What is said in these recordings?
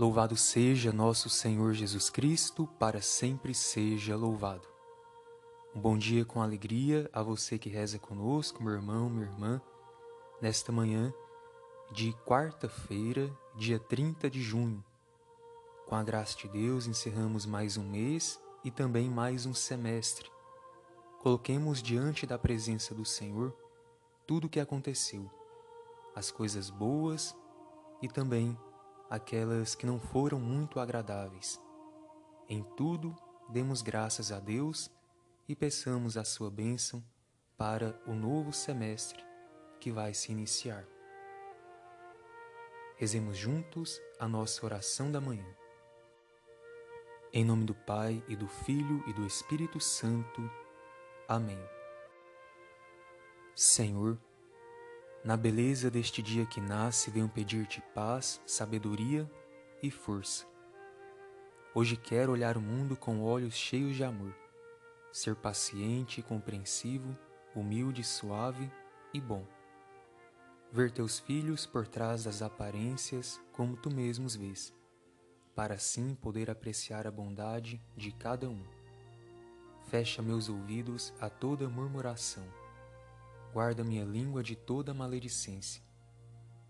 Louvado seja nosso Senhor Jesus Cristo, para sempre seja louvado. Um bom dia com alegria a você que reza conosco, meu irmão, minha irmã, nesta manhã de quarta-feira, dia 30 de junho. Com a graça de Deus, encerramos mais um mês e também mais um semestre. Coloquemos diante da presença do Senhor tudo o que aconteceu, as coisas boas e também aquelas que não foram muito agradáveis. Em tudo, demos graças a Deus e peçamos a sua bênção para o novo semestre que vai se iniciar. Rezemos juntos a nossa oração da manhã. Em nome do Pai e do Filho e do Espírito Santo. Amém. Senhor, na beleza deste dia que nasce, venho pedir-te paz, sabedoria e força. Hoje quero olhar o mundo com olhos cheios de amor, ser paciente e compreensivo, humilde, suave e bom. Ver teus filhos por trás das aparências como tu mesmo os vês, para assim poder apreciar a bondade de cada um. Fecha meus ouvidos a toda murmuração guarda minha língua de toda maledicência.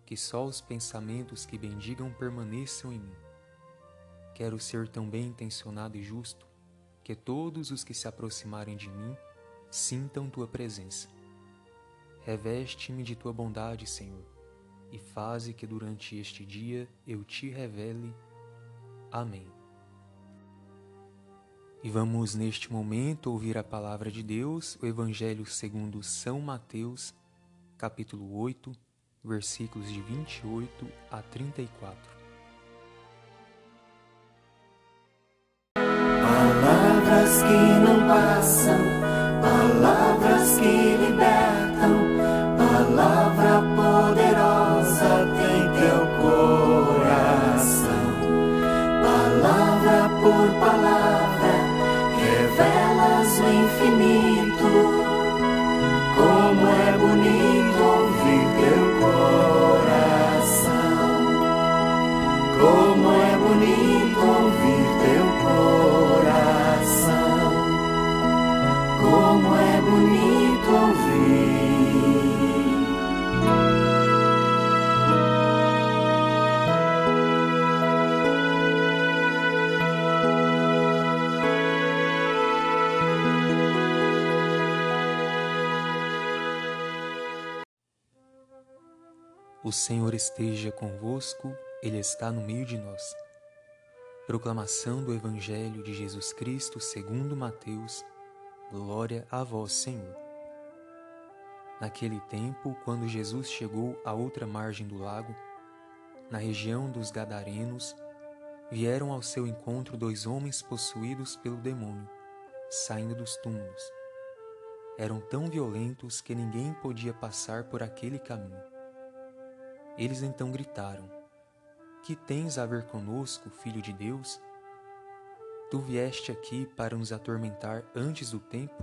Que só os pensamentos que bendigam permaneçam em mim. Quero ser tão bem intencionado e justo que todos os que se aproximarem de mim sintam tua presença. Reveste-me de tua bondade, Senhor, e faze que durante este dia eu te revele. Amém. E vamos neste momento ouvir a palavra de Deus, o Evangelho segundo São Mateus, capítulo 8, versículos de 28 a 34. Infinito. Como é bonito ouvir teu coração. Como é bonito ouvir teu coração. Como é bonito ouvir. O Senhor esteja convosco, Ele está no meio de nós. Proclamação do Evangelho de Jesus Cristo segundo Mateus. Glória a vós, Senhor. Naquele tempo, quando Jesus chegou à outra margem do lago, na região dos Gadarenos, vieram ao seu encontro dois homens possuídos pelo demônio, saindo dos túmulos. Eram tão violentos que ninguém podia passar por aquele caminho. Eles então gritaram: Que tens a ver conosco, filho de Deus? Tu vieste aqui para nos atormentar antes do tempo?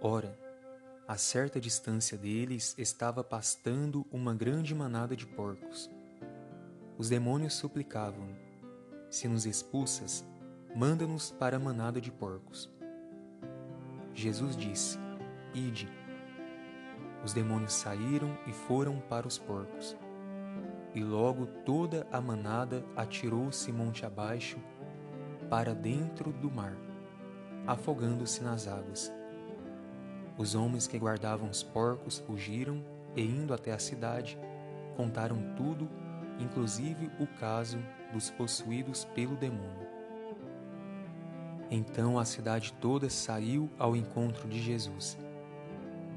Ora, a certa distância deles estava pastando uma grande manada de porcos. Os demônios suplicavam: Se nos expulsas, manda-nos para a manada de porcos. Jesus disse: Ide. Os demônios saíram e foram para os porcos. E logo toda a manada atirou-se monte abaixo para dentro do mar, afogando-se nas águas. Os homens que guardavam os porcos fugiram e, indo até a cidade, contaram tudo, inclusive o caso dos possuídos pelo demônio. Então a cidade toda saiu ao encontro de Jesus.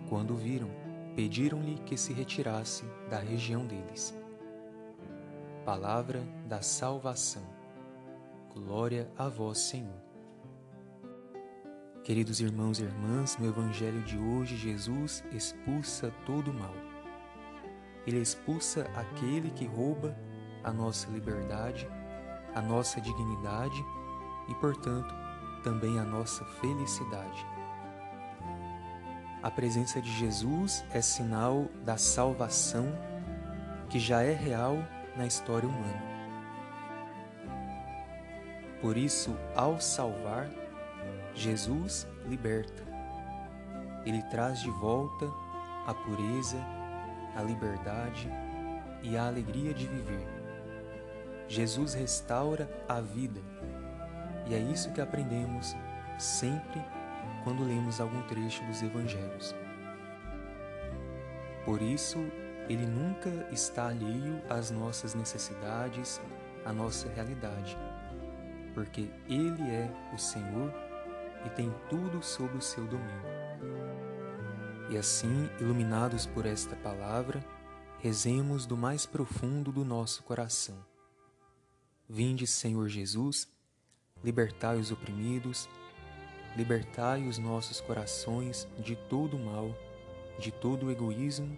Quando viram, pediram-lhe que se retirasse da região deles. Palavra da salvação. Glória a vós, Senhor. Queridos irmãos e irmãs, no Evangelho de hoje, Jesus expulsa todo o mal. Ele expulsa aquele que rouba a nossa liberdade, a nossa dignidade e, portanto, também a nossa felicidade. A presença de Jesus é sinal da salvação que já é real na história humana. Por isso, ao salvar, Jesus liberta. Ele traz de volta a pureza, a liberdade e a alegria de viver. Jesus restaura a vida. E é isso que aprendemos sempre quando lemos algum trecho dos evangelhos. Por isso, ele nunca está alheio às nossas necessidades, à nossa realidade, porque ele é o Senhor e tem tudo sob o seu domínio. E assim, iluminados por esta palavra, rezemos do mais profundo do nosso coração. Vinde, Senhor Jesus, libertai os oprimidos, libertai os nossos corações de todo mal, de todo egoísmo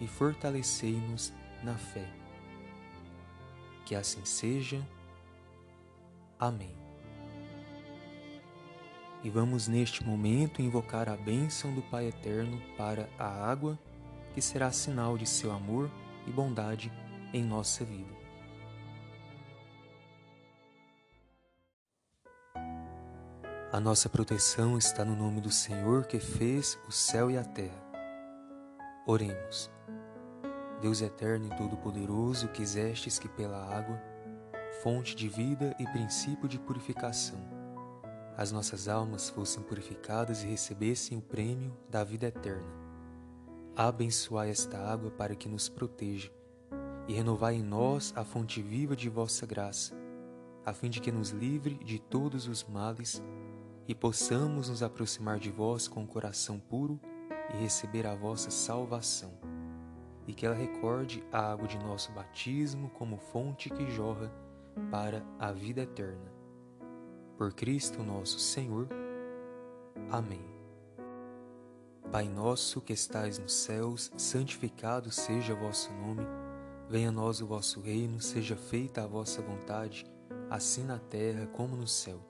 e fortalecei-nos na fé. Que assim seja. Amém. E vamos neste momento invocar a bênção do Pai Eterno para a água, que será sinal de seu amor e bondade em nossa vida. A nossa proteção está no nome do Senhor que fez o céu e a terra. Oremos. Deus eterno e todo-poderoso, quisestes que pela água, fonte de vida e princípio de purificação, as nossas almas fossem purificadas e recebessem o prêmio da vida eterna. Abençoai esta água para que nos proteja e renovai em nós a fonte viva de vossa graça, a fim de que nos livre de todos os males e possamos nos aproximar de vós com o coração puro e receber a vossa salvação e que ela recorde a água de nosso batismo como fonte que jorra para a vida eterna. Por Cristo nosso Senhor. Amém. Pai nosso que estais nos céus, santificado seja o vosso nome. Venha a nós o vosso reino, seja feita a vossa vontade, assim na terra como no céu.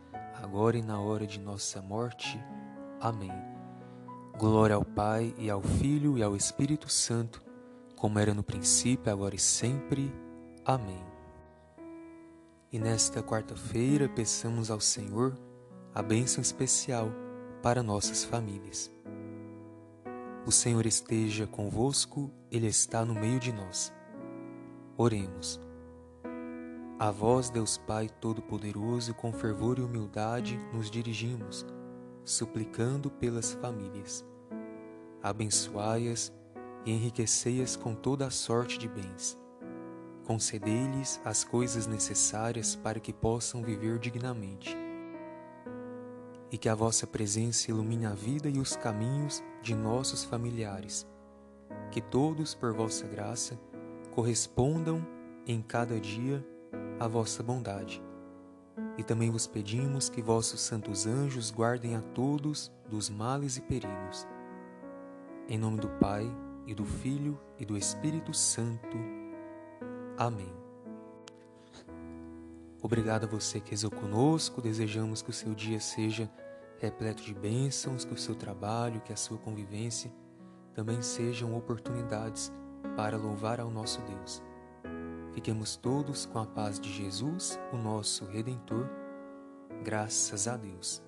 agora e na hora de nossa morte. Amém. Glória ao Pai e ao Filho e ao Espírito Santo, como era no princípio, agora e sempre. Amém. E nesta quarta-feira peçamos ao Senhor a bênção especial para nossas famílias. O Senhor esteja convosco, Ele está no meio de nós. Oremos. A vós, Deus Pai Todo-Poderoso, com fervor e humildade nos dirigimos suplicando pelas famílias. Abençoai-as e enriquecei-as com toda a sorte de bens. Concedei-lhes as coisas necessárias para que possam viver dignamente. E que a vossa presença ilumine a vida e os caminhos de nossos familiares. Que todos, por vossa graça, correspondam em cada dia à vossa bondade e também vos pedimos que vossos santos anjos guardem a todos dos males e perigos. Em nome do Pai, e do Filho, e do Espírito Santo. Amém. Obrigado a você que rezou conosco, desejamos que o seu dia seja repleto de bênçãos, que o seu trabalho, que a sua convivência também sejam oportunidades para louvar ao nosso Deus. Fiquemos todos com a paz de Jesus, o nosso Redentor. Graças a Deus.